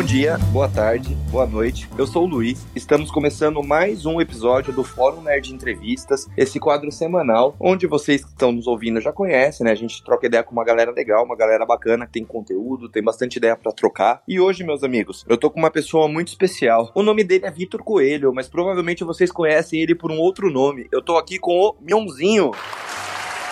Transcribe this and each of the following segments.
Bom dia, boa tarde, boa noite. Eu sou o Luiz. Estamos começando mais um episódio do Fórum Nerd Entrevistas, esse quadro semanal onde vocês que estão nos ouvindo já conhecem, né? A gente troca ideia com uma galera legal, uma galera bacana que tem conteúdo, tem bastante ideia para trocar. E hoje, meus amigos, eu tô com uma pessoa muito especial. O nome dele é Vitor Coelho, mas provavelmente vocês conhecem ele por um outro nome. Eu tô aqui com o Mionzinho.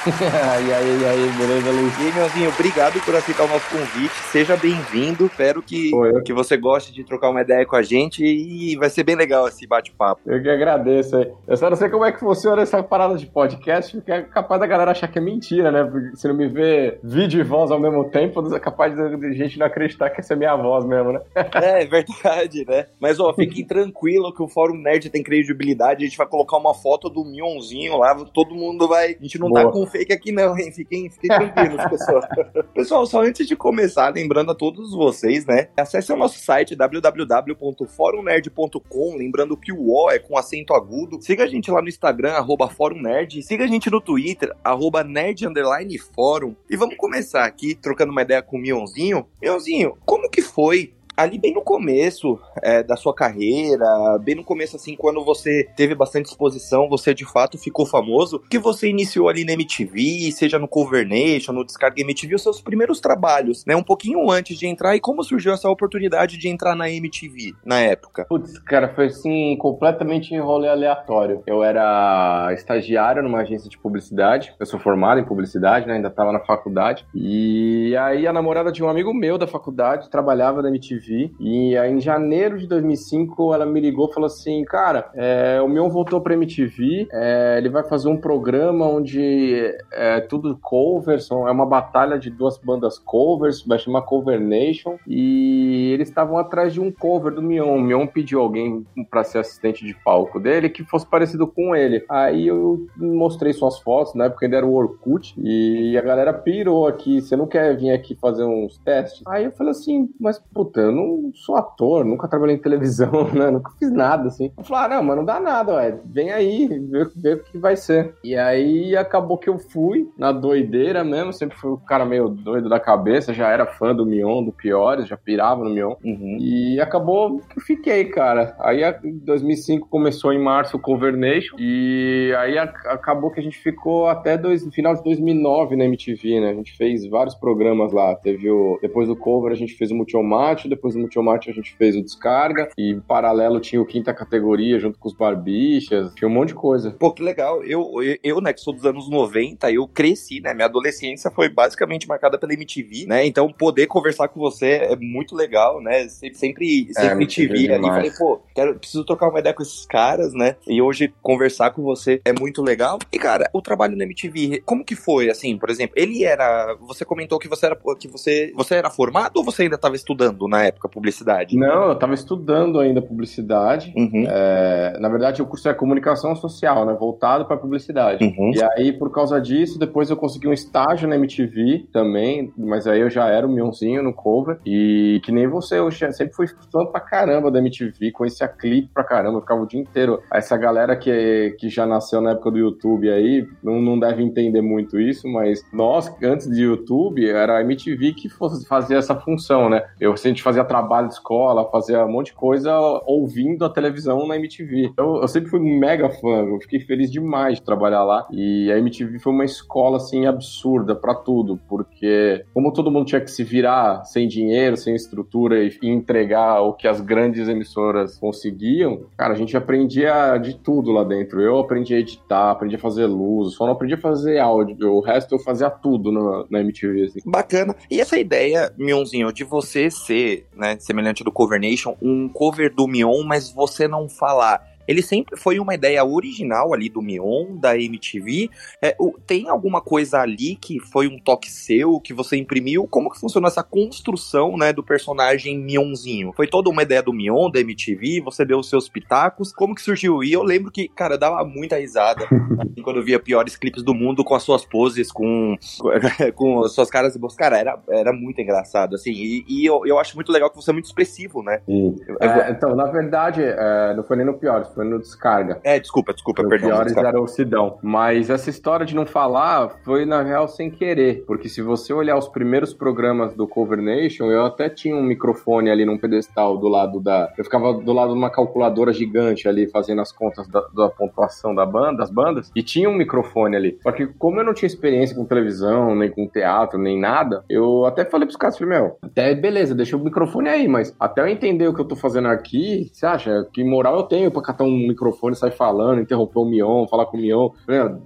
e aí, e aí, beleza, Luiz? E aí, Mionzinho, obrigado por aceitar o nosso convite. Seja bem-vindo. Espero que, que você goste de trocar uma ideia com a gente e vai ser bem legal esse bate-papo. Eu que agradeço aí. Eu só não sei como é que funciona essa parada de podcast, porque é capaz da galera achar que é mentira, né? Porque se não me vê vídeo e voz ao mesmo tempo, é capaz de gente não acreditar que essa é minha voz mesmo, né? é, é verdade, né? Mas, ó, fiquem tranquilo que o Fórum Nerd tem credibilidade. A gente vai colocar uma foto do Mionzinho lá, todo mundo vai. A gente não tá Boa. tá com fake aqui, não, hein? Fiquem, fiquem tranquilos, pessoal. pessoal, só antes de começar, lembrando a todos vocês, né? Acesse o nosso site www.forumnerd.com. Lembrando que o O é com acento agudo. Siga a gente lá no Instagram, arroba Fórum Nerd. Siga a gente no Twitter, arroba Nerd Fórum. E vamos começar aqui, trocando uma ideia com o Mionzinho. Mionzinho, como que foi ali bem no começo é, da sua carreira, bem no começo, assim, quando você teve bastante exposição, você de fato ficou famoso, que você iniciou ali na MTV, seja no Cover Nation, no Descarga MTV, os seus primeiros trabalhos, né? Um pouquinho antes de entrar, e como surgiu essa oportunidade de entrar na MTV na época? Putz, cara, foi assim, completamente rolê aleatório. Eu era estagiário numa agência de publicidade, eu sou formado em publicidade, né? Ainda tava na faculdade, e aí a namorada de um amigo meu da faculdade trabalhava na MTV E aí, em janeiro de 2005, ela me ligou e falou assim: Cara, é, o Mion voltou pra MTV, é, ele vai fazer um programa onde é tudo covers, é uma batalha de duas bandas covers, vai chamar Cover Nation. E eles estavam atrás de um cover do Mion. O Mion pediu alguém para ser assistente de palco dele que fosse parecido com ele. Aí eu mostrei suas fotos, né? Porque ele era o Orkut. E a galera pirou aqui: Você não quer vir aqui fazer uns testes? Aí eu falei assim: Mas puta, eu não sou ator, nunca trabalhei em televisão, né? Nunca fiz nada, assim. Eu falei, ah, não, mas não dá nada, ué. Vem aí, vê, vê o que vai ser. E aí acabou que eu fui na doideira mesmo, sempre fui o cara meio doido da cabeça, já era fã do Mion, do Piores, já pirava no Mion. Uhum. E acabou que eu fiquei, cara. Aí em 2005 começou em março o Convernation e aí a, acabou que a gente ficou até dois, final de 2009 na MTV, né? A gente fez vários programas lá. Teve o depois do cover a gente fez o Multiomate, depois do Multiomate a gente fez o Descarga, e em paralelo tinha o Quinta Categoria junto com os Barbichas, tinha um monte de coisa. Pô, que legal. Eu, eu, né, que sou dos anos 90, eu cresci, né? Minha adolescência foi basicamente marcada pela MTV, né? Então poder conversar com você é muito legal, né? Sempre, sempre, sempre é, MTV ali. Falei, pô, quero, preciso trocar uma ideia com esses caras, né? E hoje conversar com você é muito legal. E, cara, o trabalho na MTV, como que foi, assim, por exemplo? Ele era. Você comentou que você era que você, você era formado ou você ainda estava estudando na época publicidade? Não, eu estava estudando ainda publicidade. Uhum. É, na verdade, o curso é comunicação social, né? Voltado para publicidade. Uhum. E aí, por causa disso, depois eu consegui um estágio na MTV também, mas aí eu já era o Mionzinho no cover. E que nem você, eu sempre fui fã pra caramba da MTV, conhecia clipe pra caramba, eu ficava o dia inteiro. Essa galera que, que já nasceu na época do YouTube aí, não, não deve entender muito isso, mas nós, antes de YouTube, era a MTV que fazia essa função, né? Eu, a gente fazia fazia trabalho de escola, fazia um monte de coisa ouvindo a televisão na MTV. Eu, eu sempre fui mega fã, eu fiquei feliz demais de trabalhar lá. E a MTV foi uma escola, assim, absurda para tudo, porque como todo mundo tinha que se virar sem dinheiro, sem estrutura e, entregar o que as grandes emissoras conseguiam, cara, a gente aprendia de tudo lá dentro. Eu aprendi a editar, aprendi a fazer luz, só não aprendi a fazer áudio, o resto eu fazia tudo na, na MTV. Assim. Bacana. E essa ideia, Mionzinho, de você ser né, semelhante do Cover Nation, um cover do Mion, mas você não falar ele sempre foi uma ideia original ali do Mion, da MTV. É, o, tem alguma coisa ali que foi um toque seu, que você imprimiu? Como que funcionou essa construção, né, do personagem Mionzinho? Foi toda uma ideia do Mion, da MTV? Você deu os seus pitacos? Como que surgiu? E eu lembro que, cara, eu dava muita risada assim, quando eu via piores clipes do mundo com as suas poses, com, com as suas caras e bolsas. Cara, era, era muito engraçado, assim. E, e eu, eu acho muito legal que você é muito expressivo, né? É, então, na verdade, é, não foi nem no comendo no descarga. É, desculpa, desculpa, Os perdão. piores era o Sidão. Mas essa história de não falar foi, na real, sem querer. Porque se você olhar os primeiros programas do Cover Nation, eu até tinha um microfone ali num pedestal do lado da. Eu ficava do lado de uma calculadora gigante ali, fazendo as contas da, da pontuação da banda, das bandas, e tinha um microfone ali. Só que, como eu não tinha experiência com televisão, nem com teatro, nem nada, eu até falei pros caras, falei, meu, até beleza, deixa o microfone aí, mas até eu entender o que eu tô fazendo aqui, você acha que moral eu tenho pra catar um microfone, sair falando, interromper o Mion, falar com o Mion?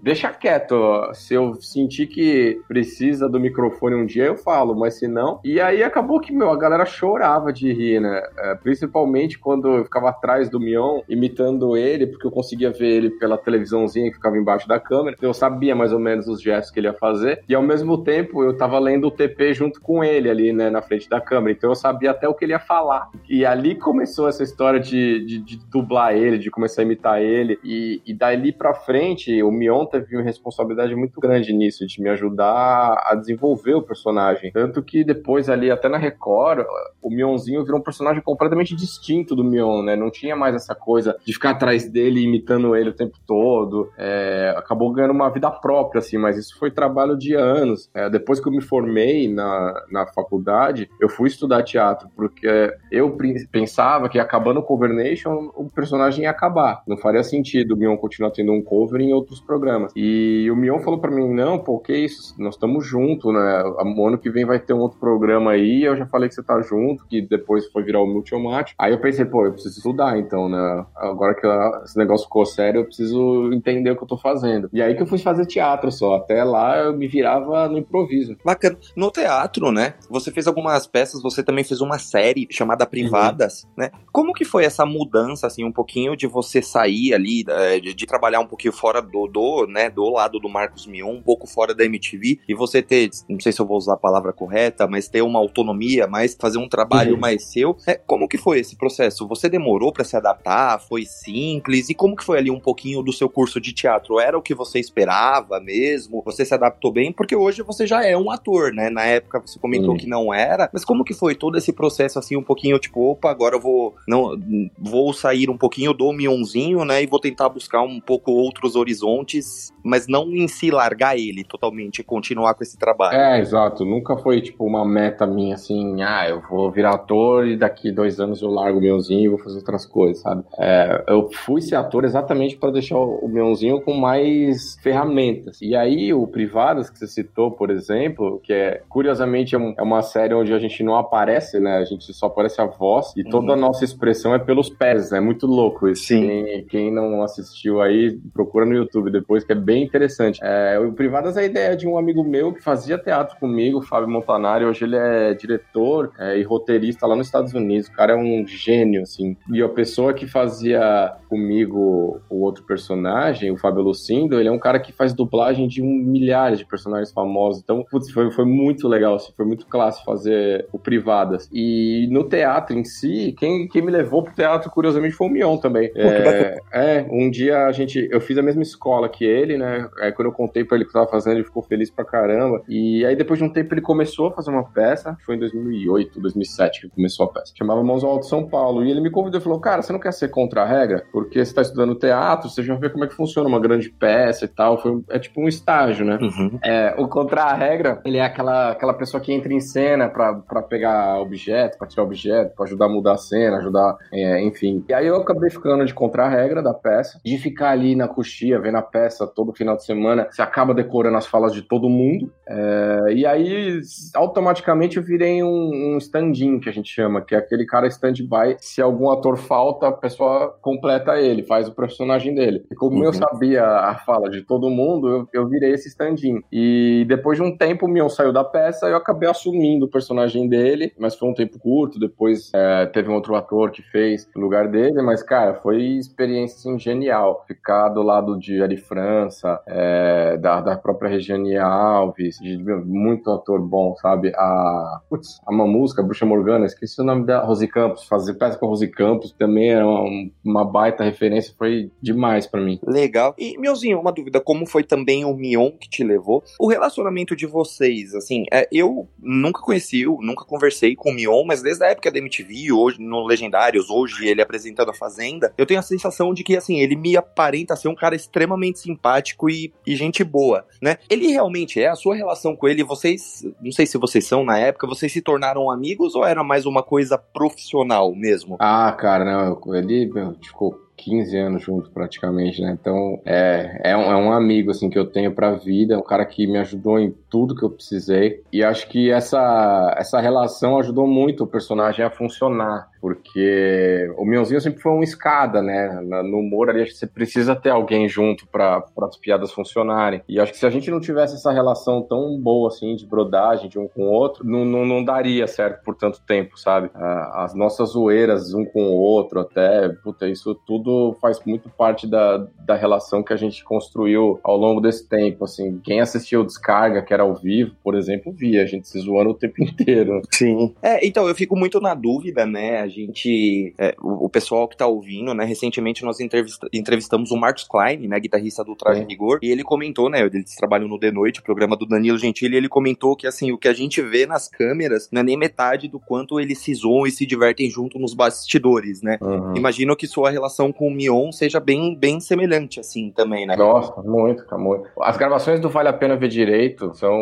Deixa quieto, se eu sentir que precisa do microfone um dia, eu falo, mas se não. E aí acabou que, meu, a galera chorava de rir, né? É, principalmente quando eu ficava atrás do Mion, imitando ele, porque eu conseguia ver ele pela televisãozinha que ficava embaixo da câmera, eu sabia mais ou menos os gestos que ele ia fazer, e ao mesmo tempo eu tava lendo o TP junto com ele ali, né, na frente da câmera, então eu sabia até o que ele ia falar. E ali começou essa história de, de, de dublar ele, de começar a imitar ele, e, e dali pra frente, o Mion teve uma responsabilidade muito grande nisso, de me ajudar a desenvolver o personagem. Tanto que depois ali, até na Record, o Mionzinho virou um personagem completamente distinto do Mion, né? Não tinha mais essa coisa de ficar atrás dele, imitando ele o tempo todo. É, acabou ganhando uma vida própria, assim, mas isso foi trabalho de anos. É, depois que eu me formei na, na faculdade, eu fui estudar teatro, porque eu pensava que acabando o Cover Nation, o personagem ia acabar. Não faria sentido o Mion continuar tendo um cover em outros programas. E o Mion falou para mim, não, pô, que isso, nós estamos juntos, né? O ano que vem vai ter um outro programa aí, eu já falei que você tá junto, que depois foi virar o Multiomate. Aí eu pensei, pô, eu preciso estudar então, né? Agora que esse negócio ficou sério, eu preciso entender o que eu tô fazendo. E aí que eu fui fazer teatro só. Até lá eu me virava no improviso. Bacana. No teatro, né? Você fez algumas peças, você também fez uma série chamada Privadas, uhum. né? Como que foi essa mudança, assim, um pouquinho de você sair ali, de, de trabalhar um pouquinho fora do, do, né, do lado do Marcos Mion, um pouco fora da MTV, e você ter, não sei se eu vou usar a palavra correta, mas ter uma autonomia, mais fazer um trabalho uhum. mais seu. É, como que foi esse processo? Você demorou para se adaptar? Foi simples? E como que foi ali um pouquinho do seu curso de teatro? Era o que você esperava mesmo? Você se adaptou bem? Porque hoje você já é um ator, né? Na época você comentou uhum. que não era, mas como que foi todo esse processo assim, um pouquinho tipo, opa, agora eu vou não vou sair um pouquinho do Mionzinho, né? E vou tentar buscar um pouco outros horizontes, mas não em si largar ele totalmente e continuar com esse trabalho. É, exato. Nunca foi tipo uma meta minha assim, ah, eu vou virar ator e daqui dois anos eu largo o Mionzinho e vou fazer outras coisas, sabe? É, eu fui ser ator exatamente para deixar o Mionzinho com mais ferramentas. E aí, o Privadas, que você citou, por exemplo, que é curiosamente é, é uma série onde a gente não aparece, né? A gente só aparece a voz e toda a nossa expressão é pelos pés, né? É muito louco isso. Sim. Quem, quem não assistiu aí, procura no YouTube depois, que é bem interessante. É, o Privadas é a ideia de um amigo meu que fazia teatro comigo, Fábio Montanari. Hoje ele é diretor é, e roteirista lá nos Estados Unidos. O cara é um gênio, assim. E a pessoa que fazia comigo o outro personagem, o Fábio Lucindo, ele é um cara que faz dublagem de um milhares de personagens famosos. Então, putz, foi, foi muito legal, assim, foi muito classe fazer o Privadas. E no teatro em si, quem, quem me levou pro teatro, curiosamente, foi o Mion também. Pô, é, é, um dia a gente, eu fiz a mesma escola que ele, né? Aí quando eu contei pra ele o que tava fazendo, ele ficou feliz pra caramba. E aí depois de um tempo ele começou a fazer uma peça, foi em 2008, 2007 que começou a peça. Chamava Mãos ao Alto São Paulo. E ele me convidou e falou: Cara, você não quer ser contra a regra? Porque você tá estudando teatro, você já vê como é que funciona uma grande peça e tal. Foi, é tipo um estágio, né? Uhum. É, o contra a regra, ele é aquela, aquela pessoa que entra em cena pra pegar objeto, pra tirar objeto, pra ajudar a mudar a cena, ajudar, é, enfim. E aí eu acabei ficando de contra a regra da peça, de ficar ali na coxia, vendo a peça todo final de semana, você acaba decorando as falas de todo mundo. É, e aí, automaticamente, eu virei um, um stand-in, que a gente chama, que é aquele cara stand-by. Se algum ator falta, a pessoa completa ele, faz o personagem dele. E como uhum. eu sabia a fala de todo mundo, eu, eu virei esse stand-in. E depois de um tempo, o Mion saiu da peça, eu acabei assumindo o personagem dele, mas foi um tempo curto. Depois é, teve um outro ator que fez no lugar dele, mas, cara, foi experiência assim, genial. Ficar do lado de Ari França, é, da, da própria Regiane Alves, de muito ator bom, sabe? A, putz, a uma música, a Bruxa Morgana, esqueci o nome da Rose Campos, fazer peça com a Rose Campos também era uma, uma baita referência, foi demais para mim. Legal. E, Miozinho, uma dúvida, como foi também o Mion que te levou? O relacionamento de vocês, assim, é, eu nunca conheci, nunca conversei com o Mion, mas desde a época da MTV, hoje, no Legendários, hoje ele apresentando a Fazenda, eu tenho a sensação de que, assim, ele me aparenta ser um cara extremamente simpático e, e gente boa, né? Ele realmente é, a sua relação com ele, vocês, não sei se vocês são na época, vocês se tornaram amigos ou era mais uma coisa profissional mesmo? Ah, cara, não, ele ficou 15 anos junto praticamente, né? Então é, é, um, é um amigo assim que eu tenho pra vida, é um cara que me ajudou em tudo que eu precisei. E acho que essa, essa relação ajudou muito o personagem a funcionar porque o Mionzinho sempre foi uma escada, né? No humor ali, acho que você precisa ter alguém junto para as piadas funcionarem. E acho que se a gente não tivesse essa relação tão boa, assim, de brodagem de um com o outro, não, não, não daria certo por tanto tempo, sabe? As nossas zoeiras um com o outro, até, puta, isso tudo faz muito parte da, da relação que a gente construiu ao longo desse tempo, assim. Quem assistiu Descarga, que era ao vivo, por exemplo, via a gente se zoando o tempo inteiro. Sim. É, então, eu fico muito na dúvida, né? Gente, é, o, o, pessoal que tá ouvindo, né, recentemente nós entrevista, entrevistamos o Marcos Klein, né, guitarrista do Traje é. Rigor, e ele comentou, né, eles trabalham no The Noite, o programa do Danilo Gentili, e ele comentou que, assim, o que a gente vê nas câmeras não é nem metade do quanto eles se zoam e se divertem junto nos bastidores, né. Uhum. Imagino que sua relação com o Mion seja bem, bem semelhante, assim, também, né. Nossa, muito, muito. As gravações do Vale a Pena Ver Direito são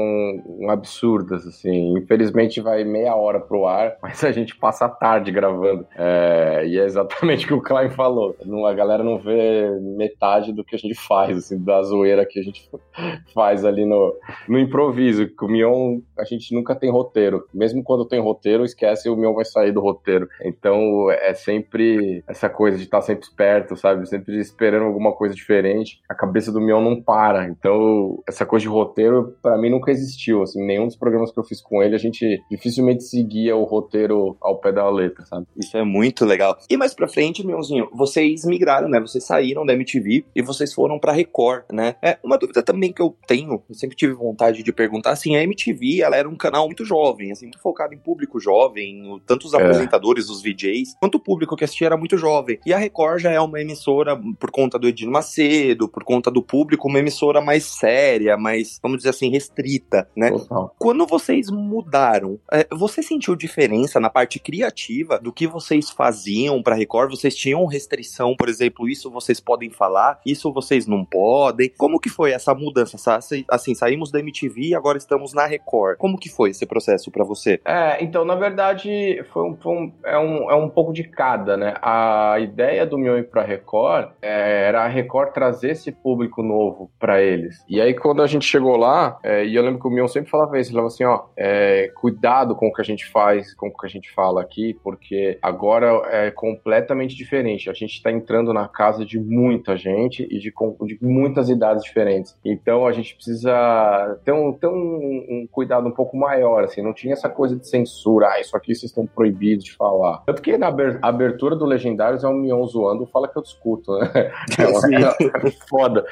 absurdas, assim, infelizmente vai meia hora pro ar, mas a gente passa a tarde gravando gravando. É, e é exatamente o que o Klein falou. A galera não vê metade do que a gente faz, assim, da zoeira que a gente faz ali no, no improviso. Com o Mion, a gente nunca tem roteiro. Mesmo quando tem roteiro, esquece o Mion vai sair do roteiro. Então é sempre essa coisa de estar sempre esperto, sabe? Sempre esperando alguma coisa diferente. A cabeça do Mion não para. Então essa coisa de roteiro, para mim, nunca existiu. Assim, nenhum dos programas que eu fiz com ele, a gente dificilmente seguia o roteiro ao pé da letra, sabe? Isso é muito legal. E mais pra frente, meuzinho, vocês migraram, né? Vocês saíram da MTV e vocês foram pra Record, né? É uma dúvida também que eu tenho, eu sempre tive vontade de perguntar, assim, a MTV, ela era um canal muito jovem, assim, muito focado em público jovem, tanto os é. apresentadores, os VJs, quanto o público que assistia era muito jovem. E a Record já é uma emissora, por conta do Edino Macedo, por conta do público, uma emissora mais séria, mais, vamos dizer assim, restrita, né? Total. Quando vocês mudaram, é, você sentiu diferença na parte criativa do que vocês faziam para Record? Vocês tinham restrição, por exemplo, isso vocês podem falar, isso vocês não podem? Como que foi essa mudança? Assim, saímos da MTV e agora estamos na Record. Como que foi esse processo para você? É, então, na verdade, foi um, foi um, é, um, é um pouco de cada, né? A ideia do Mion ir pra Record é, era a Record trazer esse público novo para eles. E aí, quando a gente chegou lá, é, e eu lembro que o Mion sempre falava isso, ele falava assim, ó, é, cuidado com o que a gente faz, com o que a gente fala aqui, porque agora é completamente diferente. A gente está entrando na casa de muita gente e de, de, muitas idades diferentes. Então a gente precisa ter, um, ter um, um, cuidado um pouco maior, assim, não tinha essa coisa de censura, ah, isso aqui vocês estão proibidos de falar. Tanto que na abertura do Legendários é o Mion zoando, fala que eu discuto, né? É, é foda.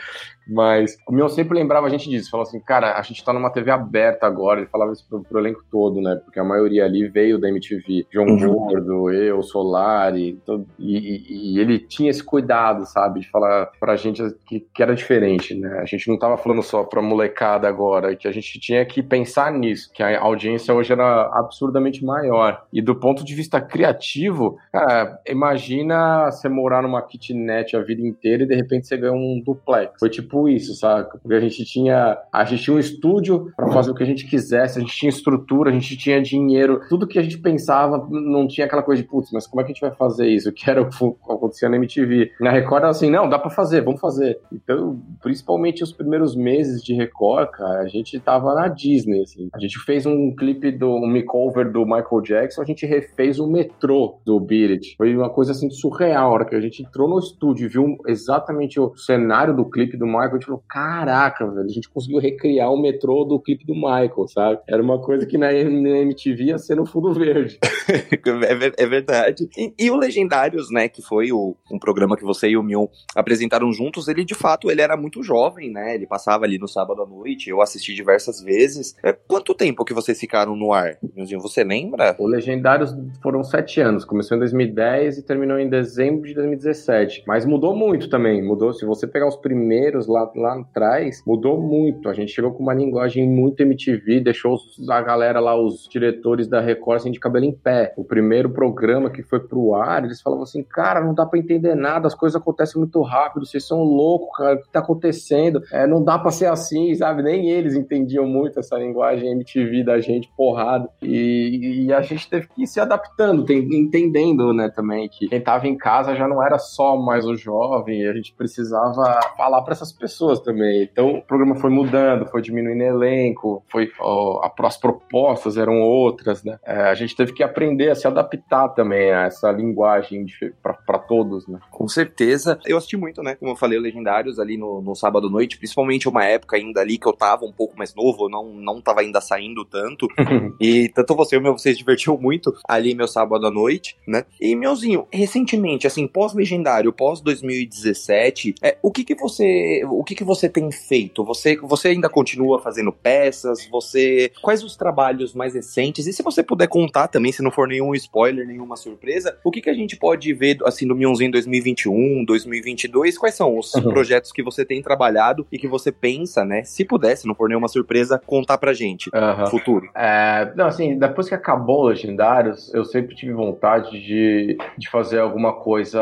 Mas o meu sempre lembrava a gente disso, falava assim, cara, a gente tá numa TV aberta agora, ele falava isso pro, pro elenco todo, né? Porque a maioria ali veio da MTV, João uhum. Gordo, eu, Solari, todo, e, e, e, ele tinha esse cuidado, sabe, de falar pra gente que, que era diferente, né? A gente não tava falando só pra molecada agora, que a gente tinha que pensar nisso, que a audiência hoje era absurdamente maior. E do ponto de vista criativo, cara, imagina você morar numa kitnet a vida inteira e de repente você ganha um duplex. Foi tipo tipo isso, saca? Porque a gente tinha, a gente tinha um estúdio para fazer o que a gente quisesse, a gente tinha estrutura, a gente tinha dinheiro, tudo que a gente pensava não tinha aquela coisa de putz, mas como é que a gente vai fazer isso? Que era o que acontecia na MTV. Na Record era assim, não, dá para fazer, vamos fazer. Então, principalmente os primeiros meses de Record, cara, a gente tava na Disney, assim. A gente fez um clipe do um makeover do Michael Jackson, a gente refez o metrô do It. Foi uma coisa assim surreal, a hora que a gente entrou no estúdio e viu exatamente o cenário do clipe do Michael A gente falou, caraca, velho, a gente conseguiu recriar o metrô do clipe do Michael, sabe? Era uma coisa que na, MTV ia ser no fundo verde. é, é, verdade. E, e, o Legendários, né, que foi o, um programa que você e o Mion apresentaram juntos, ele de fato ele era muito jovem, né? Ele passava ali no sábado à noite, eu assisti diversas vezes. É, quanto tempo que vocês ficaram no ar? Você lembra? O Legendários foram sete anos. Começou em 2010 e terminou em dezembro de 2017. Mas mudou muito também. Mudou. Se você pegar os primeiros lá, lá atrás, mudou muito. A gente chegou com uma linguagem muito MTV, deixou a galera lá, os diretores da Record, assim, de cabelo em pé. O primeiro programa que foi pro ar, eles falavam assim: cara, não dá para entender nada, as coisas acontecem muito rápido, vocês são loucos, cara, o que tá acontecendo? É, não dá para ser assim, sabe? Nem eles entendiam muito essa linguagem MTV da gente, porrada. E, e a gente teve que ir se adaptando, tem, entendendo, né, também, que quem tava em casa já não era só mais o jovem, a gente precisava falar para essas pessoas também. Então o programa foi mudando, foi diminuindo elenco, foi ó, as propostas eram outras, né? É, a gente teve que aprender a se adaptar também a essa linguagem para todos, né? Com certeza. Eu assisti muito, né? Como eu falei, Legendários ali no, no sábado à noite, principalmente uma época ainda ali que eu tava um pouco mais novo, eu não, não tava ainda saindo tanto. e tanto você e o meu, você se divertiu muito ali meu sábado à noite, né? E, meuzinho, recentemente, assim, pós-legendário, pós-2017, é, o que que você o que que você tem feito? Você, você ainda continua fazendo peças? Você... Quais os trabalhos mais recentes? E se você puder contar também, se não for nenhum spoiler, nenhuma surpresa, o que que a gente pode ver, assim, do Mionzinho 2021, 2022? Quais são os uhum. projetos que você tem trabalhado e que você pensa, né? Se pudesse, não for nenhuma surpresa, contar pra gente uhum. futuro. É, não, assim, depois que acabou o Legendários, eu sempre tive vontade de, de fazer alguma coisa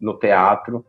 no teatro,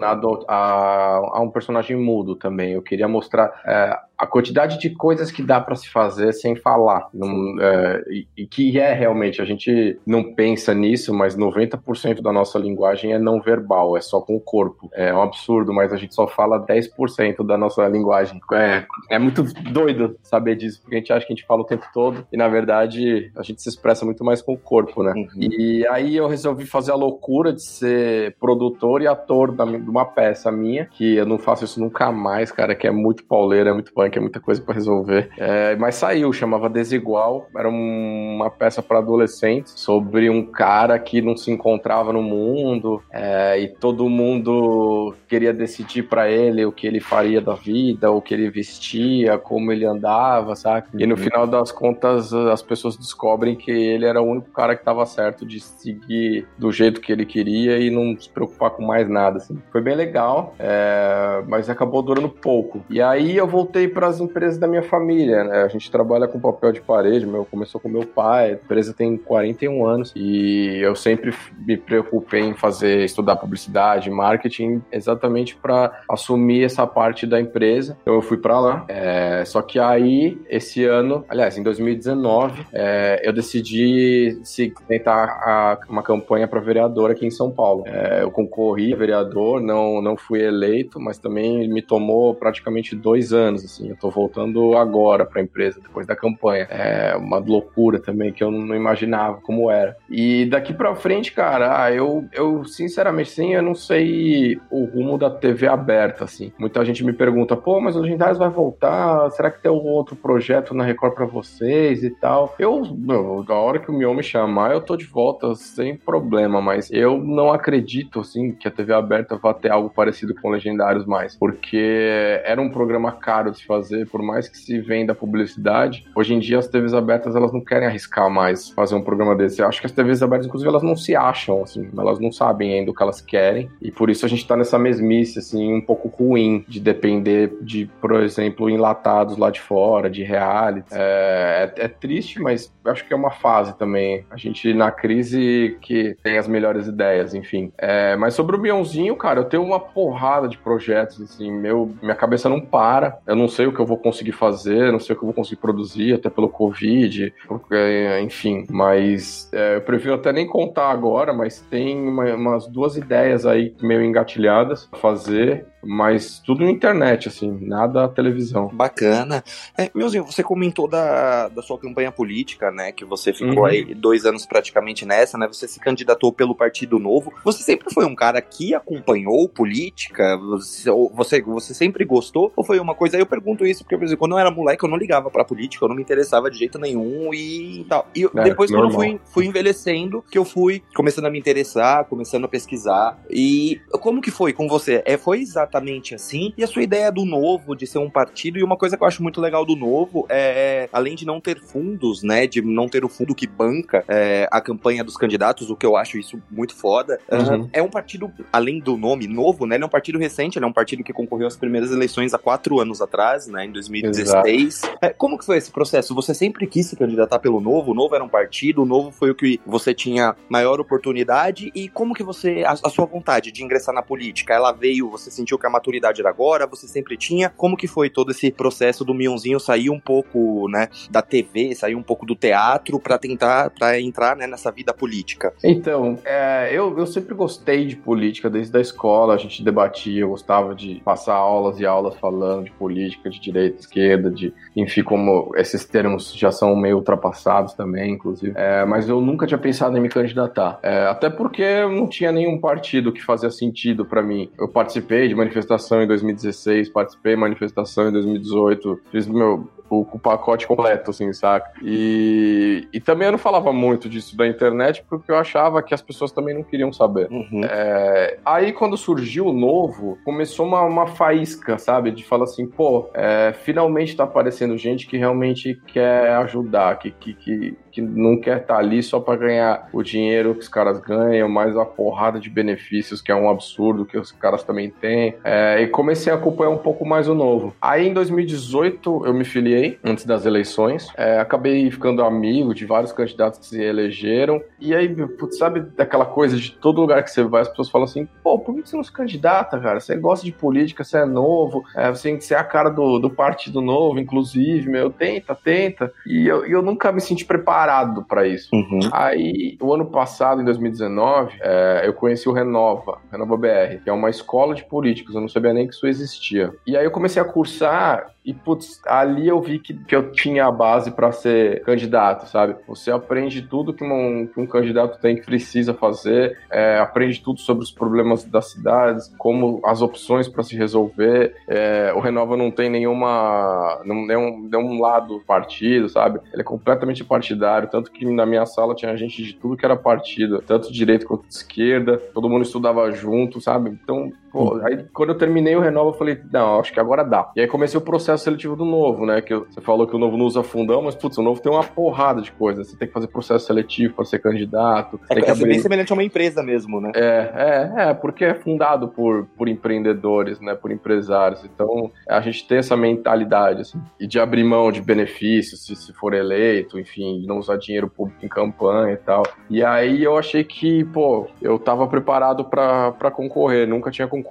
a, a um personagem mudo também. Eu queria mostrar é, a quantidade de coisas que dá para se fazer sem falar. Não, é, e, e, que é realmente, a gente não pensa nisso, mas 90% da nossa linguagem é não verbal, é só com o corpo. É um absurdo, mas a gente só fala 10% da nossa linguagem. É, é muito doido saber disso, porque a gente acha que a gente fala o tempo todo e na verdade a gente se expressa muito mais com o corpo, né? Uhum. E aí eu resolvi fazer a loucura de ser produtor e ator da, de uma peça minha, que eu não faço isso nunca mais, cara, que é muito pauleira, é muito punk, é muita coisa para resolver. É, mas saiu, chamava Desigual, era uma peça para adolescentes sobre um cara que não se encontrava no mundo é, e todo mundo queria decidir para ele o que ele faria da vida, o que ele vestia, como ele andava, sabe? E no uhum. final das contas as pessoas descobrem que ele era o único cara que estava certo de seguir do jeito que ele queria e não se preocupar com mais nada. Assim. Foi bem legal, é, mas acabou durando pouco. E aí eu voltei para as empresas da minha família. Né? A gente trabalha com papel de parede, meu, começou com meu pai, a empresa tem 41 anos e eu sempre me preocupei em fazer, estudar publicidade, marketing, exatamente para assumir essa parte da empresa. Então eu fui para lá. É, só que aí, esse ano, aliás, em 2019, é, eu decidi se tentar a, uma campanha para vereador aqui em São Paulo. É, eu concorri a vereador, não, não fui eleito, mas também me tomou praticamente dois anos. Assim, eu tô voltando agora para a empresa depois da campanha. É uma loucura também que eu não imaginava como era. E daqui para frente, cara, ah, eu, eu sinceramente sim, eu não sei o rumo da TV aberta, assim. Muita gente me pergunta, pô, mas o Legendários vai voltar? Será que tem algum outro projeto na Record para vocês e tal? Eu, meu, da hora que o Mion me chamar, eu tô de volta sem problema, mas eu não acredito, assim, que a TV aberta vá ter algo parecido com Legendários mais, porque era um programa caro de se fazer, por mais que se venda publicidade, hoje em dia as TVs abertas, elas não querem arriscar mais fazer um programa desse. Eu acho que as TVs abertas, inclusive, elas não se acham, assim, elas não sabem ainda o que elas querem, e por isso a gente tá nessa mesmice, assim, um pouco ruim de depender de, por exemplo, enlatados lá de fora, de reality. É, é, é triste, mas acho que é uma fase também. A gente, na crise, que tem as melhores ideias, enfim. É, mas sobre o Mionzinho, cara, eu tenho uma porrada de projetos, assim, meu, minha cabeça não para. Eu não sei o que eu vou conseguir fazer, não sei o que eu vou conseguir produzir, até pelo Covid, porque, enfim. Mas é, eu prefiro até nem contar agora, mas tem uma, umas duas ideias aí meio engatilhadas pra fazer mas tudo na internet, assim, nada televisão. Bacana. É, Meuzinho, você comentou da, da sua campanha política, né? Que você ficou uhum. aí dois anos praticamente nessa, né? Você se candidatou pelo Partido Novo. Você sempre foi um cara que acompanhou política? Você, você, você sempre gostou? Ou foi uma coisa? Eu pergunto isso porque, por exemplo, quando eu era moleque, eu não ligava pra política, eu não me interessava de jeito nenhum e tal. E é, depois, normal. quando eu fui, fui envelhecendo, que eu fui começando a me interessar, começando a pesquisar. E como que foi com você? É, foi exatamente assim? E a sua ideia do novo, de ser um partido, e uma coisa que eu acho muito legal do novo é, além de não ter fundos, né, de não ter o fundo que banca é, a campanha dos candidatos, o que eu acho isso muito foda, uhum. é um partido, além do nome novo, né, ele é um partido recente, ele é um partido que concorreu às primeiras eleições há quatro anos atrás, né, em 2016. É, como que foi esse processo? Você sempre quis se candidatar pelo Novo? O Novo era um partido, o Novo foi o que você tinha maior oportunidade e como que você, a, a sua vontade de ingressar na política, ela veio, você sentiu que a maturidade era agora, você sempre tinha? Como que foi todo esse processo do Mionzinho sair um pouco, né, da TV, sair um pouco do teatro para tentar, para entrar, né, nessa vida política? Então, é, eu, eu sempre gostei de política desde a escola, a gente debatia, eu gostava de passar aulas e aulas falando de política, de direita, esquerda, de, enfim, como esses termos já são meio ultrapassados também, inclusive. É, mas eu nunca tinha pensado em me candidatar. É, até porque não tinha nenhum partido que fazia sentido para mim. Eu participei de manifestação em 2016, participei manifestação em 2018, fiz meu o, o pacote completo, assim, saca? E, e também eu não falava muito disso da internet porque eu achava que as pessoas também não queriam saber. Uhum. É, aí quando surgiu o novo, começou uma, uma faísca, sabe? De falar assim, pô, é, finalmente tá aparecendo gente que realmente quer ajudar, que, que, que, que não quer estar tá ali só para ganhar o dinheiro que os caras ganham, mais a porrada de benefícios, que é um absurdo que os caras também têm. É, e comecei a acompanhar um pouco mais o novo. Aí em 2018 eu me filiei antes das eleições. É, acabei ficando amigo de vários candidatos que se elegeram. E aí, putz, sabe daquela coisa de todo lugar que você vai, as pessoas falam assim: pô, por que você não se candidata, cara? Você gosta de política, você é novo, é, você, você é a cara do, do partido novo, inclusive, meu, tenta, tenta. E eu, eu nunca me senti preparado para isso. Uhum. Aí, o ano passado, em 2019, é, eu conheci o Renova, Renova BR, que é uma escola de políticos, eu não sabia nem que isso existia. E aí eu comecei a cursar e, putz, ali eu vi que, que eu tinha a base para ser candidato, sabe? Você aprende tudo que um, que um candidato tem que precisa fazer, é, aprende tudo sobre os problemas das cidades, como as opções para se resolver. É, o Renova não tem nenhuma. Não, nenhum, nenhum lado partido, sabe? Ele é completamente partidário, tanto que na minha sala tinha gente de tudo que era partido, tanto de direita quanto de esquerda, todo mundo estudava junto, sabe? Então, pô, aí quando eu terminei o Renova, eu falei, não, acho que agora dá. E aí comecei o processo seletivo do novo, né? Que você falou que o novo não usa fundão, mas putz, o novo tem uma porrada de coisas. Você tem que fazer processo seletivo para ser candidato. É, tem que é abrir... bem semelhante a uma empresa mesmo, né? É, é, é, porque é fundado por, por empreendedores, né? Por empresários. Então a gente tem essa mentalidade, assim, e de abrir mão de benefícios se, se for eleito, enfim, de não usar dinheiro público em campanha e tal. E aí eu achei que, pô, eu tava preparado para concorrer, nunca tinha concorrido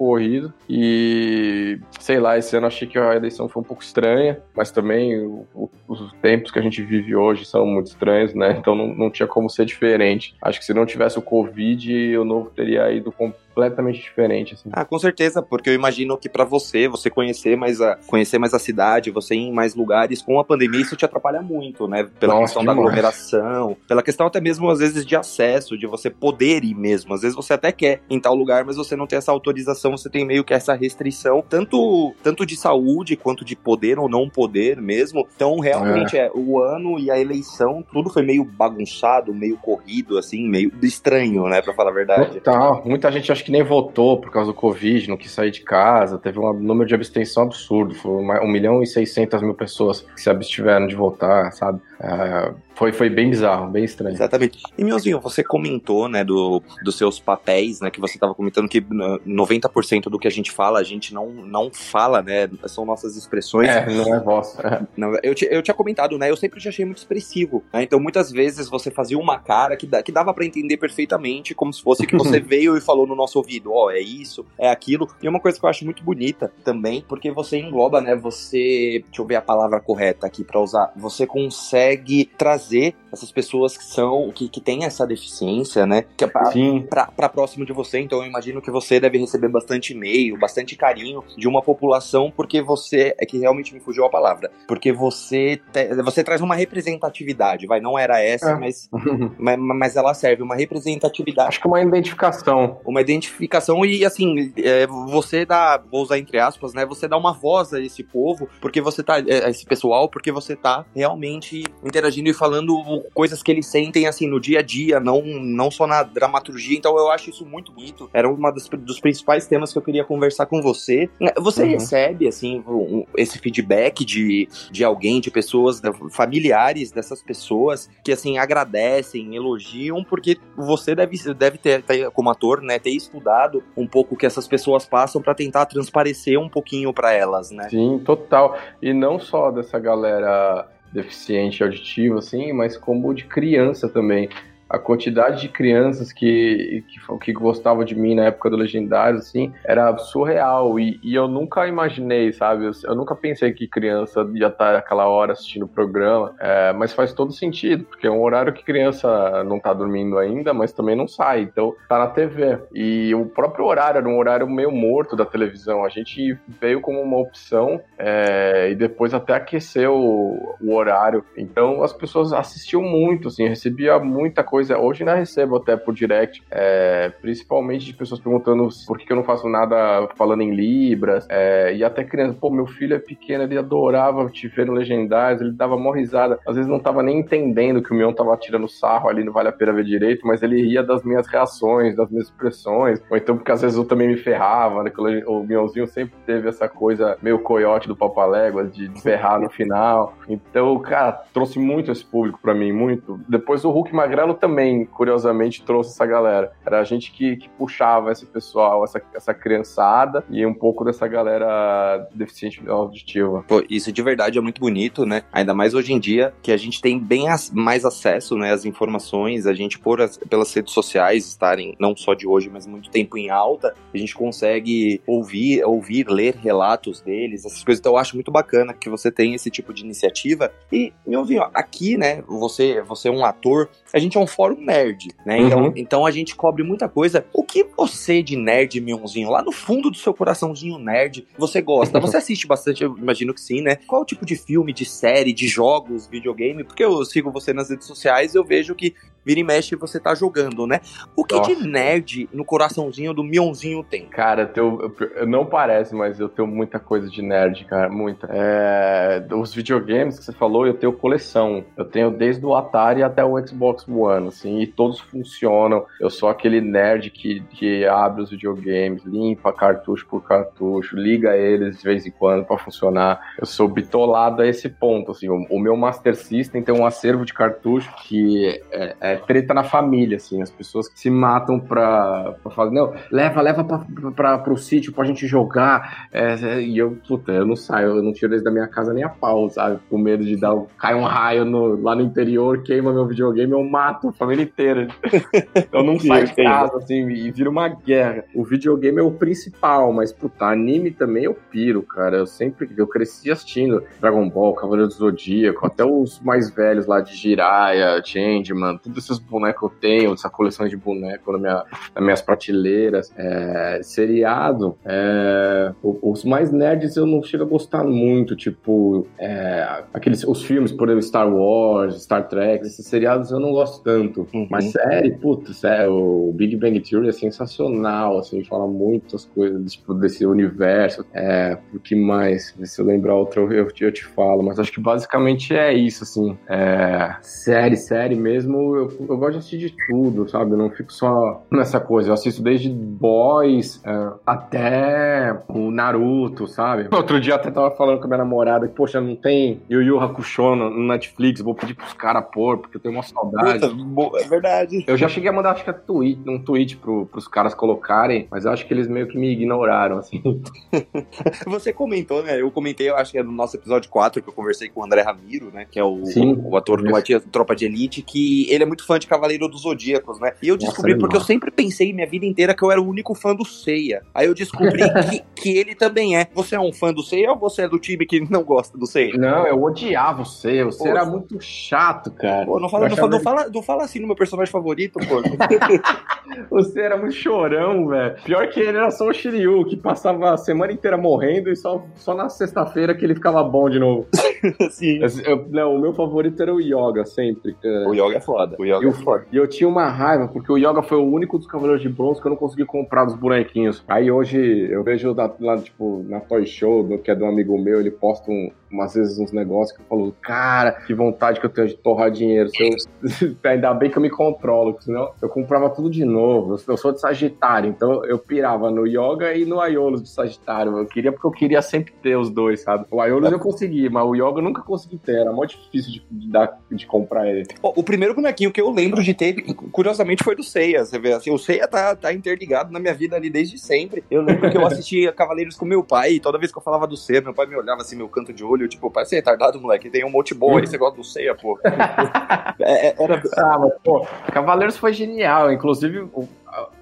e sei lá, esse ano achei que a eleição foi um pouco estranha, mas também o, o, os tempos que a gente vive hoje são muito estranhos, né? Então não, não tinha como ser diferente. Acho que se não tivesse o Covid, o novo teria ido com completamente diferente, assim. Ah, com certeza, porque eu imagino que para você, você conhecer mais a conhecer mais a cidade, você ir em mais lugares com a pandemia, isso te atrapalha muito, né? Pela Nossa, questão demais. da aglomeração, pela questão até mesmo às vezes de acesso, de você poder ir mesmo. Às vezes você até quer em tal lugar, mas você não tem essa autorização, você tem meio que essa restrição, tanto tanto de saúde quanto de poder ou não poder mesmo. Então, realmente é, é o ano e a eleição, tudo foi meio bagunçado, meio corrido assim, meio estranho, né, para falar a verdade. Total. Muita gente acho que nem votou por causa do Covid, não quis sair de casa, teve um número de abstenção absurdo, foi 1 milhão e 600 mil pessoas que se abstiveram de votar, sabe? É, foi, foi bem bizarro, bem estranho. Exatamente. E, Miozinho, você comentou, né, do, dos seus papéis, né, que você estava comentando que 90% do que a gente fala, a gente não, não fala, né, são nossas expressões. É, não é voz. É. Não, eu, eu tinha comentado, né, eu sempre te achei muito expressivo, né, então muitas vezes você fazia uma cara que, que dava para entender perfeitamente, como se fosse que você veio e falou no nosso ouvido, ó, oh, é isso, é aquilo. E uma coisa que eu acho muito bonita também, porque você engloba, né, você, deixa eu ver a palavra correta aqui para usar, você consegue consegue trazer essas pessoas que são, que, que têm essa deficiência, né? Que é pra, pra, pra, próximo de você. Então eu imagino que você deve receber bastante e-mail, bastante carinho de uma população, porque você, é que realmente me fugiu a palavra, porque você, te, você traz uma representatividade, vai, não era essa, é. mas, mas, mas ela serve, uma representatividade. Acho que uma identificação. Uma identificação e, assim, é, você dá, vou usar entre aspas, né, você dá uma voz a esse povo, porque você tá, é, a esse pessoal, porque você tá realmente interagindo e falando coisas que eles sentem, assim, no dia a dia, não, não só na dramaturgia, então eu acho isso muito bonito, era um dos principais temas que eu queria conversar com você. Você uhum. recebe, assim, um, esse feedback de, de alguém, de pessoas, familiares dessas pessoas, que, assim, agradecem, elogiam, porque você deve, deve ter, como ator, né, ter estudado um pouco o que essas pessoas passam para tentar transparecer um pouquinho para elas, né? Sim, total. E não só dessa galera deficiente auditivo, assim, mas como de criança também a quantidade de crianças que, que, que gostavam de mim na época do Legendário, assim, era surreal. E, e eu nunca imaginei, sabe? Eu, eu, nunca pensei que criança ia estar aquela hora assistindo o programa, é, mas faz todo sentido, porque é um horário que criança não tá dormindo ainda, mas também não sai, então tá na TV. E o próprio horário era um horário meio morto da televisão. A gente veio como uma opção é, e depois até aqueceu o, o horário. Então as pessoas assistiam muito, assim, recebia muita coisa coisa, hoje ainda recebo até por direct, é, principalmente de pessoas perguntando por que eu não faço nada falando em Libras, é, e até criança, pô, meu filho é pequeno, ele adorava te ver no Legendários, ele dava mó risada, às vezes não tava nem entendendo que o Mion tava tirando sarro ali, não vale a pena ver direito, mas ele ria das minhas reações, das minhas expressões, ou então porque às vezes eu também me ferrava, né, o Mionzinho sempre teve essa coisa meio coiote do Papaléguas, de ferrar no final, então, cara, trouxe muito esse público para mim, muito. Depois o Hulk Magrelo também também, curiosamente, trouxe essa galera. Era a gente que, que puxava esse pessoal, essa, essa criançada e um pouco dessa galera deficiente auditiva. Pô, isso de verdade é muito bonito, né? Ainda mais hoje em dia, que a gente tem bem as, mais acesso, né, às informações, a gente por as, pelas redes sociais estarem, não só de hoje, mas muito tempo em alta, a gente consegue ouvir, ouvir, ler relatos deles, essas coisas. Então eu acho muito bacana que você tem esse tipo de iniciativa. E, meu ouvinho, aqui, né, você, você é um ator, a gente é um fórum nerd, né? Então, uhum. Então, a gente cobre muita coisa. O que você de nerd, Mionzinho, lá no fundo do seu coraçãozinho nerd, você gosta? Você assiste bastante, eu imagino que sim, né? Qual tipo de filme, de série, de jogos, videogame? Porque eu sigo você nas redes sociais e eu vejo que vira e mexe você tá jogando, né? O que Nossa. de nerd no coraçãozinho do Mionzinho tem? Cara, teu, não parece, mas eu tenho muita coisa de nerd, cara, muita. É, os videogames que você falou, eu tenho coleção. Eu tenho desde o Atari até o Xbox One, assim, e todos funcionam. Eu sou aquele nerd que, que abre os videogames, limpa cartucho por cartucho, liga eles de vez em quando para funcionar. Eu sou bitolado a esse ponto, assim. O, o, meu Master System tem um acervo de cartucho que é, é treta na família, assim. As pessoas que se matam pra, pra falar, não, leva, leva pra, pra, pro sítio pra gente jogar. É, é, e eu, puta, eu não saio, eu não tiro eles da minha casa nem a pau, sabe? Com medo de dar, cai um raio no, lá no interior, queima meu videogame, eu mato a família inteira. eu não saio de casa, assim, e vira uma guerra. O videogame é o principal, mas, puta, anime também eu piro, cara. Eu sempre, eu cresci assistindo Dragon Ball, Cavaleiro do Zodíaco, até os mais velhos lá de Jiraiya, Changeman, todos esses bonecos eu tenho, essa coleção de bonecos na minha, nas minhas prateleiras. É, seriado, é, os mais nerds eu não chego a gostar muito, tipo, é, aqueles, os filmes, por exemplo, Star Wars, Star Trek, esses seriados eu não gosto tanto. Uhum. Mas série, putz, sério, o Big Bang Theory é sensacional, assim, fala muitas coisas tipo, desse universo. É, o que mais? Se eu lembrar outra, eu, eu te falo, mas acho que basicamente é isso, assim. É, série, série mesmo, eu, eu gosto de assistir de tudo, sabe? Eu não fico só nessa coisa. Eu assisto desde Boys é, até o Naruto, sabe? Outro dia até tava falando com a minha namorada que, poxa, não tem Yu Yu Hakusho no Netflix, vou pedir pros caras pôr, porque eu tenho uma saudade. Puta, é verdade. Eu já cheguei a mandar, acho que é tweet, um tweet pro, pros caras colocarem, mas eu acho que eles meio que me ignoraram, assim. Você comentou, né? Eu comentei, eu acho que é no nosso episódio 4, que eu conversei com o André Ramiro, né? Que é o, Sim, o, o ator do Tropa de Elite, que ele é muito fã de Cavaleiro dos Zodíacos, né? E eu descobri, Nossa, porque eu sempre pensei minha vida inteira que eu era o único fã do Seiya. Aí eu descobri que, que ele também é. Você é um fã do Seiya ou você é do time que não gosta do Seiya? Não, eu odiava o Seiya. O Seiya era muito chato, cara. Pô, não fala, não, fala, não, fala, não fala assim no meu personagem favorito, pô. Você era muito chorão, velho. Pior que ele era só o Shiryu, que passava a semana inteira morrendo e só, só na sexta-feira que ele ficava bom de novo. Sim. Eu, não, o meu favorito era o Yoga, sempre. O Yoga é foda. O Yoga e, foda. E eu tinha uma raiva, porque o Yoga foi o único dos Cavaleiros de Bronze que eu não consegui comprar dos bonequinhos. Aí hoje eu vejo lá tipo, na Toy Show, que é de um amigo meu, ele posta um, umas vezes uns negócios que eu falo, cara, que vontade que eu tenho de torrar dinheiro. Eu, ainda bem que eu me controlo, senão eu comprava tudo de novo. Eu, sou de Sagitário, então eu pirava no Yoga e no Aiolos de Sagitário. Eu queria porque eu queria sempre ter os dois, sabe? O Aiolos eu consegui, mas o Yoga eu nunca consegui ter. Era muito difícil de, de, dar, de comprar ele. O primeiro bonequinho que eu lembro de ter, curiosamente, foi do Seiya. Você vê assim, o Seiya tá, tá interligado na minha vida ali desde sempre. Eu lembro que eu assistia Cavaleiros com meu pai e toda vez que eu falava do Seiya, meu pai me olhava assim, meu canto de olho bagulho, tipo, parece retardado, moleque. Tem um monte bom aí, você gosta do Ceia, pô. é, é, era... Ah, mas, pô, Cavaleiros foi genial. Inclusive,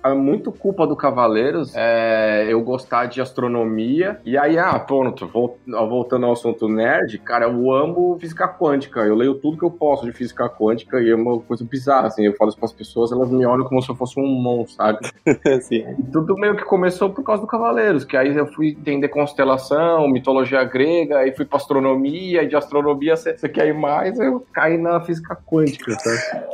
é muito culpa do Cavaleiros é, eu gostar de astronomia. E aí, ah, pronto, voltando ao assunto nerd, cara, eu amo física quântica. Eu leio tudo que eu posso de física quântica e é uma coisa bizarra, assim. Eu falo isso pras pessoas, elas me olham como se eu fosse um monstro, sabe? Sim. E tudo meio que começou por causa do Cavaleiros, que aí eu fui entender constelação, mitologia grega, aí fui pra astronomia, e de astronomia você quer ir mais, eu caí na física quântica, tá?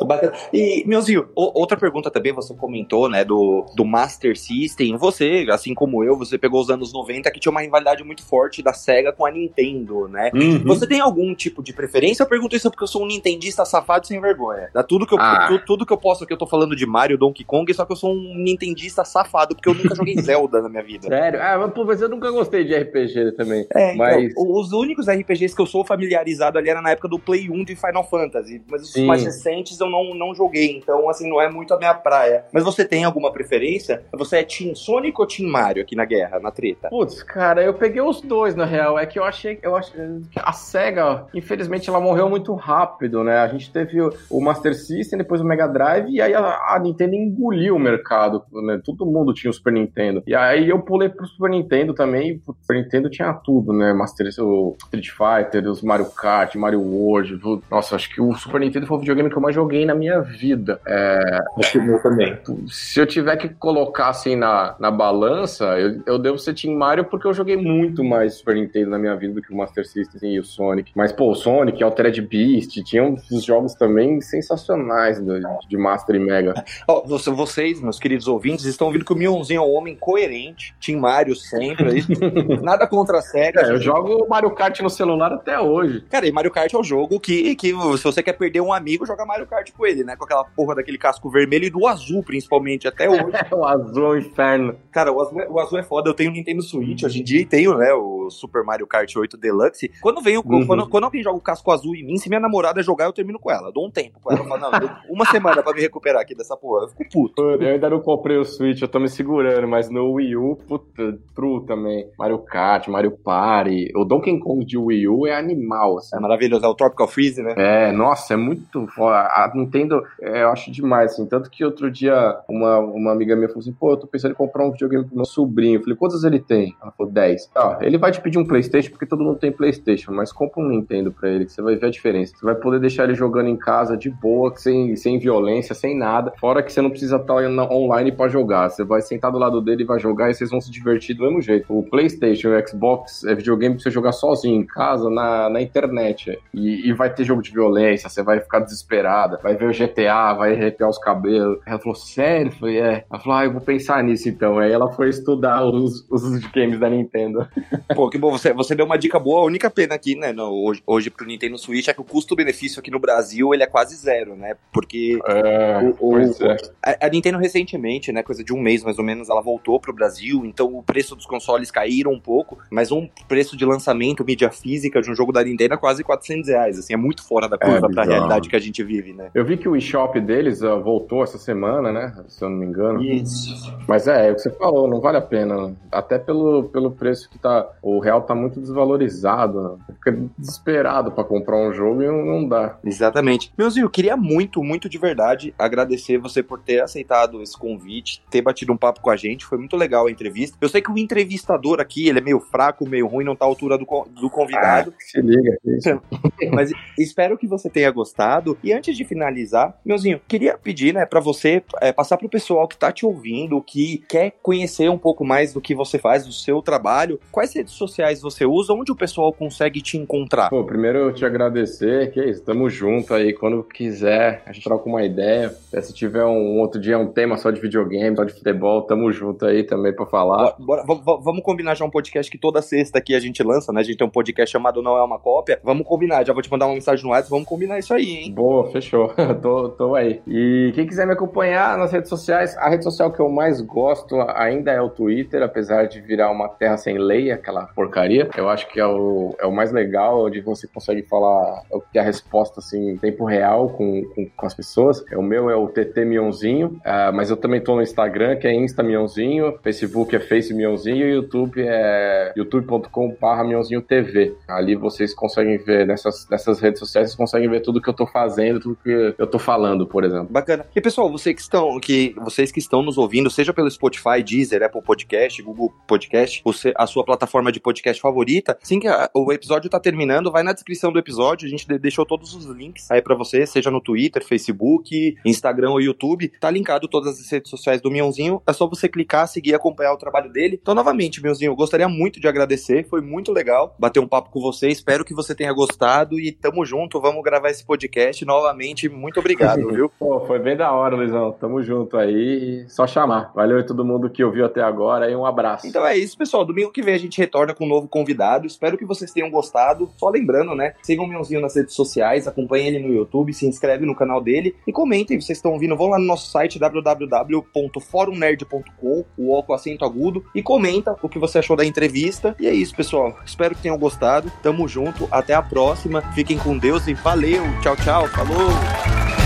E, meuzinho, outra pergunta também, você comentou, né, do do, Master System, você, assim como eu, você pegou os anos 90 que tinha uma rivalidade muito forte da SEGA com a Nintendo, né? Uhum. Você tem algum tipo de preferência? Eu pergunto isso porque eu sou um nintendista safado sem vergonha. Dá tudo que eu, ah. tudo, tudo, que eu posso aqui, eu tô falando de Mario, Donkey Kong, só que eu sou um nintendista safado, porque eu nunca joguei Zelda na minha vida. Sério? Ah, mas, pô, mas eu nunca gostei de RPG também. É, então, mas... Então, os únicos RPGs que eu sou familiarizado ali era na época do Play 1 de Final Fantasy, mas os Sim. mais recentes eu não, não joguei, então, assim, não é muito a minha praia. Mas você tem alguma preferência? Você é Team Sonic ou Team Mario aqui na guerra, na treta? Putz, cara, eu peguei os dois, na real. É que eu achei, eu achei que a SEGA, infelizmente, ela morreu muito rápido, né? A gente teve o Master System, depois o Mega Drive, e aí a, a Nintendo engoliu o mercado, né? Todo mundo tinha o Super Nintendo. E aí eu pulei pro Super Nintendo também, o Super Nintendo tinha tudo, né? Master, o Street Fighter, os Mario Kart, Mario World. Nossa, acho que o Super Nintendo foi o videogame que eu mais joguei na minha vida. É... Eu também. Se eu tiver que colocar assim na, na balança, eu, eu devo ser Team Mario porque eu joguei muito mais Super Nintendo na minha vida do que o Master System e o Sonic. Mas, pô, o Sonic, Altered Beast, tinham uns jogos também sensacionais de, de Master e Mega. Oh, vocês, meus queridos ouvintes, estão vendo que o Mionzinho é um homem coerente, Team Mario sempre, nada contra a SEGA. É, eu jogo Mario Kart no celular até hoje. Cara, e Mario Kart é o jogo que, que se você quer perder um amigo, joga Mario Kart com ele, né? Com aquela porra daquele casco vermelho e do azul, principalmente, até hoje. o azul é o inferno. Cara, o azul, é, o azul é foda. Eu tenho o Nintendo Switch hoje em dia e tenho, né, o Super Mario Kart 8 Deluxe. Quando vem o, uhum. quando, quando alguém joga o casco azul em mim, se minha namorada jogar, eu termino com ela. Eu dou um tempo com ela. Eu falo, não, uma semana pra me recuperar aqui dessa porra. Eu fico puto. Eu ainda não comprei o Switch, eu tô me segurando, mas no Wii U, puta, true também. Mario Kart, Mario Party. O Donkey Kong de Wii U é animal, assim. É maravilhoso, é o Tropical Freeze, né? É, nossa, é muito foda. A Nintendo, é, eu acho demais, assim. Tanto que outro dia, uma, uma amiga minha falou assim, pô, eu tô pensando em comprar um videogame pro meu sobrinho. Eu falei, quantos ele tem? Ela falou, 10. Tá, ele vai te pedir um Playstation, porque todo mundo tem Playstation, mas compra um Nintendo pra ele, que você vai ver a diferença. Você vai poder deixar ele jogando em casa de boa, sem, sem violência, sem nada. Fora que você não precisa estar online pra jogar. Você vai sentar do lado dele e vai jogar e vocês vão se divertir do mesmo jeito. O Playstation e o Xbox é videogame pra você jogar sozinho, em casa, na, na internet. E, e vai ter jogo de violência, você vai ficar desesperada, vai ver o GTA, vai arrepiar os cabelos. Ela falou, sério? Eu falei, é. Ela falou, ah, eu vou pensar nisso então. Aí ela foi estudar os, os games da Nintendo. Pô, que bom, você, você deu uma dica boa. A única pena aqui, né, no, hoje, hoje pro Nintendo Switch é que o custo-benefício aqui no Brasil ele é quase zero, né? Porque é, o, o, é. a, a, Nintendo recentemente, né, coisa de um mês mais ou menos, ela voltou pro Brasil, então o preço dos consoles caíram um pouco, mas um preço de lançamento, mídia física de um jogo da Nintendo é quase 400 reais, assim, é muito fora da curva é, pra realidade que a gente vive, né? Eu vi que o eShop deles uh, voltou essa semana, né, se eu não me engano. Isso. Mas é, é o que você falou, não vale a pena. Até pelo, pelo preço que tá. O real tá muito desvalorizado. Né? Fica desesperado para comprar um jogo e não dá. Exatamente. Meuzinho, eu queria muito, muito de verdade agradecer você por ter aceitado esse convite, ter batido um papo com a gente. Foi muito legal a entrevista. Eu sei que o entrevistador aqui, ele é meio fraco, meio ruim, não tá à altura do, do convidado. Ah, se liga. Mas espero que você tenha gostado. E antes de finalizar, Meuzinho, queria pedir, né, para você é, passar pro pessoal que tá te ouvindo, que quer conhecer um pouco mais do que você faz, do seu trabalho, quais redes sociais você usa? Onde o pessoal consegue te encontrar? Pô, primeiro eu te agradecer, que é isso, tamo junto aí, quando quiser, a gente troca uma ideia. Se tiver um outro dia um tema só de videogame, só de futebol, tamo junto aí também pra falar. Bora, bora, vamos combinar já um podcast que toda sexta aqui a gente lança, né? A gente tem um podcast chamado Não É Uma Cópia. Vamos combinar, já vou te mandar uma mensagem no WhatsApp, vamos combinar isso aí, hein? Boa, fechou. tô, tô aí. E quem quiser me acompanhar nas redes sociais, a rede social que eu mais gosto ainda é o Twitter, apesar de virar uma terra sem lei, aquela porcaria. Eu acho que é o, é o mais legal, onde você consegue falar, é que é a resposta assim, em tempo real com, com, com as pessoas. O meu é o TT Mionzinho, uh, mas eu também tô no Instagram, que é Insta Mionzinho, Facebook é Face Mionzinho e YouTube é youtube.com.br Mionzinho TV. Ali vocês conseguem ver nessas, nessas redes sociais, vocês conseguem ver tudo que eu tô fazendo, tudo que eu tô falando, por exemplo. Bacana. E pessoal, vocês que estão, que, vocês que estão nos ouvindo, seja pelo Spotify, Deezer, Apple Podcast, Google Podcast, você, a sua plataforma de podcast favorita, assim que a, o episódio tá terminando, vai na descrição do episódio, a gente deixou todos os links aí para você, seja no Twitter, Facebook, Instagram ou YouTube, tá linkado todas as redes sociais do Mionzinho, é só você clicar, seguir e acompanhar o trabalho dele. Então, novamente, Mionzinho, eu gostaria muito de agradecer, foi muito legal bater um papo com você, espero que você tenha gostado e tamo junto, vamos gravar esse podcast novamente, muito obrigado, viu? Pô, foi bem da hora, Luizão, tamo junto aí, só chamar. Valeu a todo mundo que ouviu até agora e um abraço. Então é isso, pessoal, domingo que vem a gente retorna com um novo convidado, espero que vocês tenham gostado, só lembrando, né, sigam o Mionzinho nas redes sociais, acompanhem ele no YouTube, se inscreve no canal dele e comentem, vocês estão ouvindo, vão lá no nosso site www.forumnerd.com, o O com acento agudo, e comenta o que você achou da entrevista. E é isso, pessoal. Espero que tenham gostado. Tamo junto, até a próxima. Fiquem com Deus e valeu. Tchau, tchau. Falou.